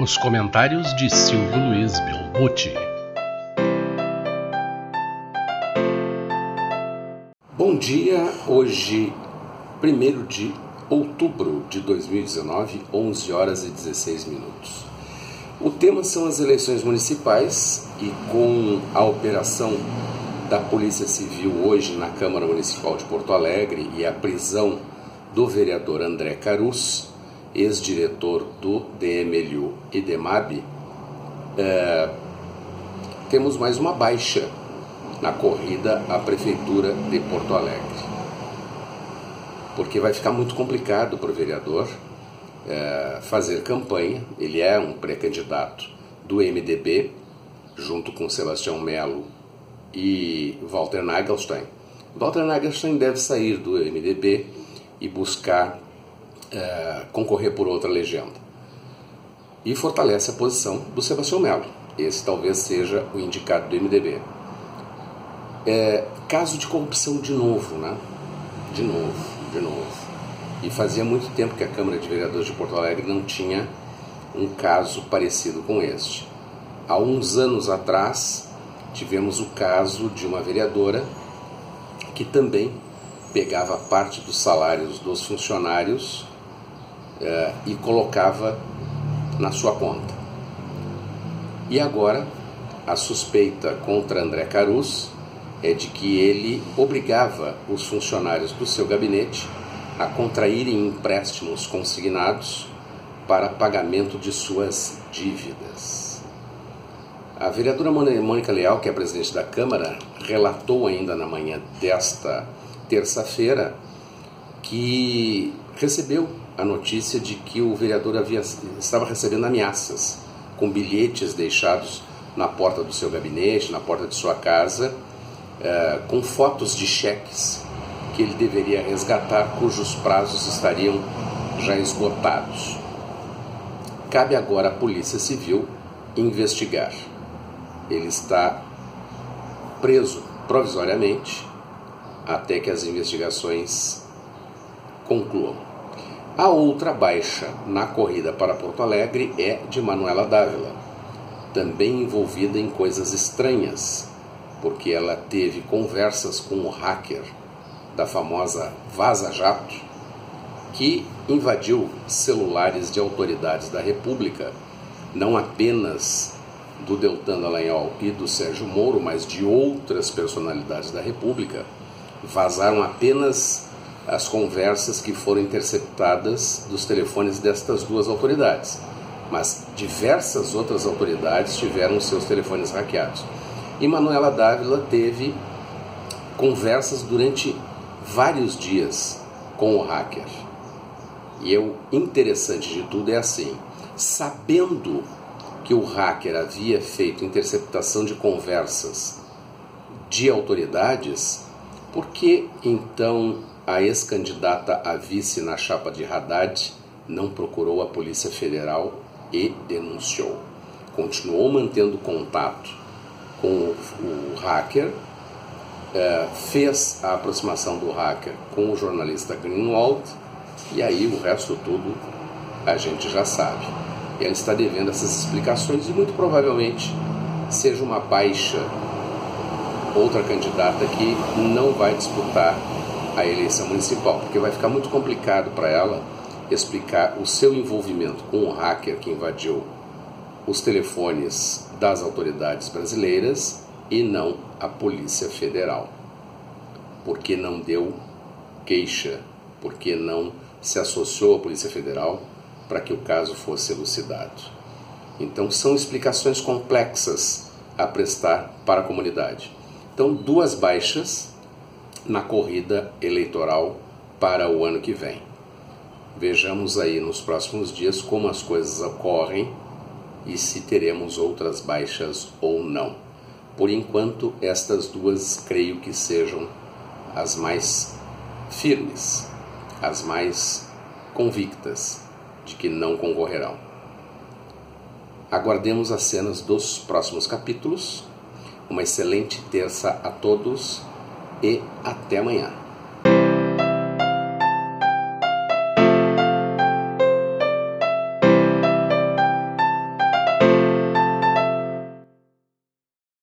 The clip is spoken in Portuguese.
Os comentários de Silvio Luiz Belbucci. Bom dia, hoje, 1 de outubro de 2019, 11 horas e 16 minutos. O tema são as eleições municipais e com a operação da Polícia Civil hoje na Câmara Municipal de Porto Alegre e a prisão do vereador André Carus, ex-diretor do DMLU e DEMAB, é, temos mais uma baixa na corrida à Prefeitura de Porto Alegre. Porque vai ficar muito complicado para o vereador é, fazer campanha. Ele é um pré-candidato do MDB, junto com Sebastião Melo e Walter Nagelstein. Walter Nagelstein deve sair do MDB e buscar é, concorrer por outra legenda. E fortalece a posição do Sebastião Melo. Esse talvez seja o indicado do MDB. É, caso de corrupção de novo, né? De novo, de novo. E fazia muito tempo que a Câmara de Vereadores de Porto Alegre não tinha um caso parecido com este. Há uns anos atrás, tivemos o caso de uma vereadora que também pegava parte dos salários dos funcionários eh, e colocava na sua conta. E agora, a suspeita contra André Carus é de que ele obrigava os funcionários do seu gabinete a contraírem empréstimos consignados para pagamento de suas dívidas. A vereadora Mônica Leal, que é presidente da Câmara, relatou ainda na manhã desta terça-feira que recebeu a notícia de que o vereador havia, estava recebendo ameaças com bilhetes deixados na porta do seu gabinete, na porta de sua casa, eh, com fotos de cheques que ele deveria resgatar, cujos prazos estariam já esgotados. Cabe agora à Polícia Civil investigar. Ele está preso provisoriamente até que as investigações concluam. A outra baixa na corrida para Porto Alegre é de Manuela Dávila, também envolvida em coisas estranhas, porque ela teve conversas com o hacker da famosa Vaza Jato, que invadiu celulares de autoridades da República, não apenas do Deltan Dallagnol e do Sérgio Moro, mas de outras personalidades da República, vazaram apenas as conversas que foram interceptadas dos telefones destas duas autoridades. Mas diversas outras autoridades tiveram seus telefones hackeados. E Manuela Dávila teve conversas durante vários dias com o hacker. E o interessante de tudo é assim: sabendo que o hacker havia feito interceptação de conversas de autoridades, por que então a ex-candidata a vice na chapa de Haddad não procurou a Polícia Federal e denunciou. Continuou mantendo contato com o, hacker, é, fez a aproximação do hacker com o jornalista Greenwald e aí o resto tudo a gente já sabe. E ela está devendo essas explicações e muito provavelmente seja uma baixa outra candidata que não vai disputar a eleição municipal, porque vai ficar muito complicado para ela explicar o seu envolvimento com o hacker que invadiu os telefones das autoridades brasileiras e não a Polícia Federal. Porque não deu queixa, porque não se associou à Polícia Federal para que o caso fosse elucidado. Então são explicações complexas a prestar para a comunidade. Então, duas baixas na corrida eleitoral para o ano que vem. Vejamos aí nos próximos dias como as coisas ocorrem e se teremos outras baixas ou não. Por enquanto, estas duas creio que sejam as mais firmes, as mais convictas de que não concorrerão. Aguardemos as cenas dos próximos capítulos. Uma excelente terça a todos e até amanhã.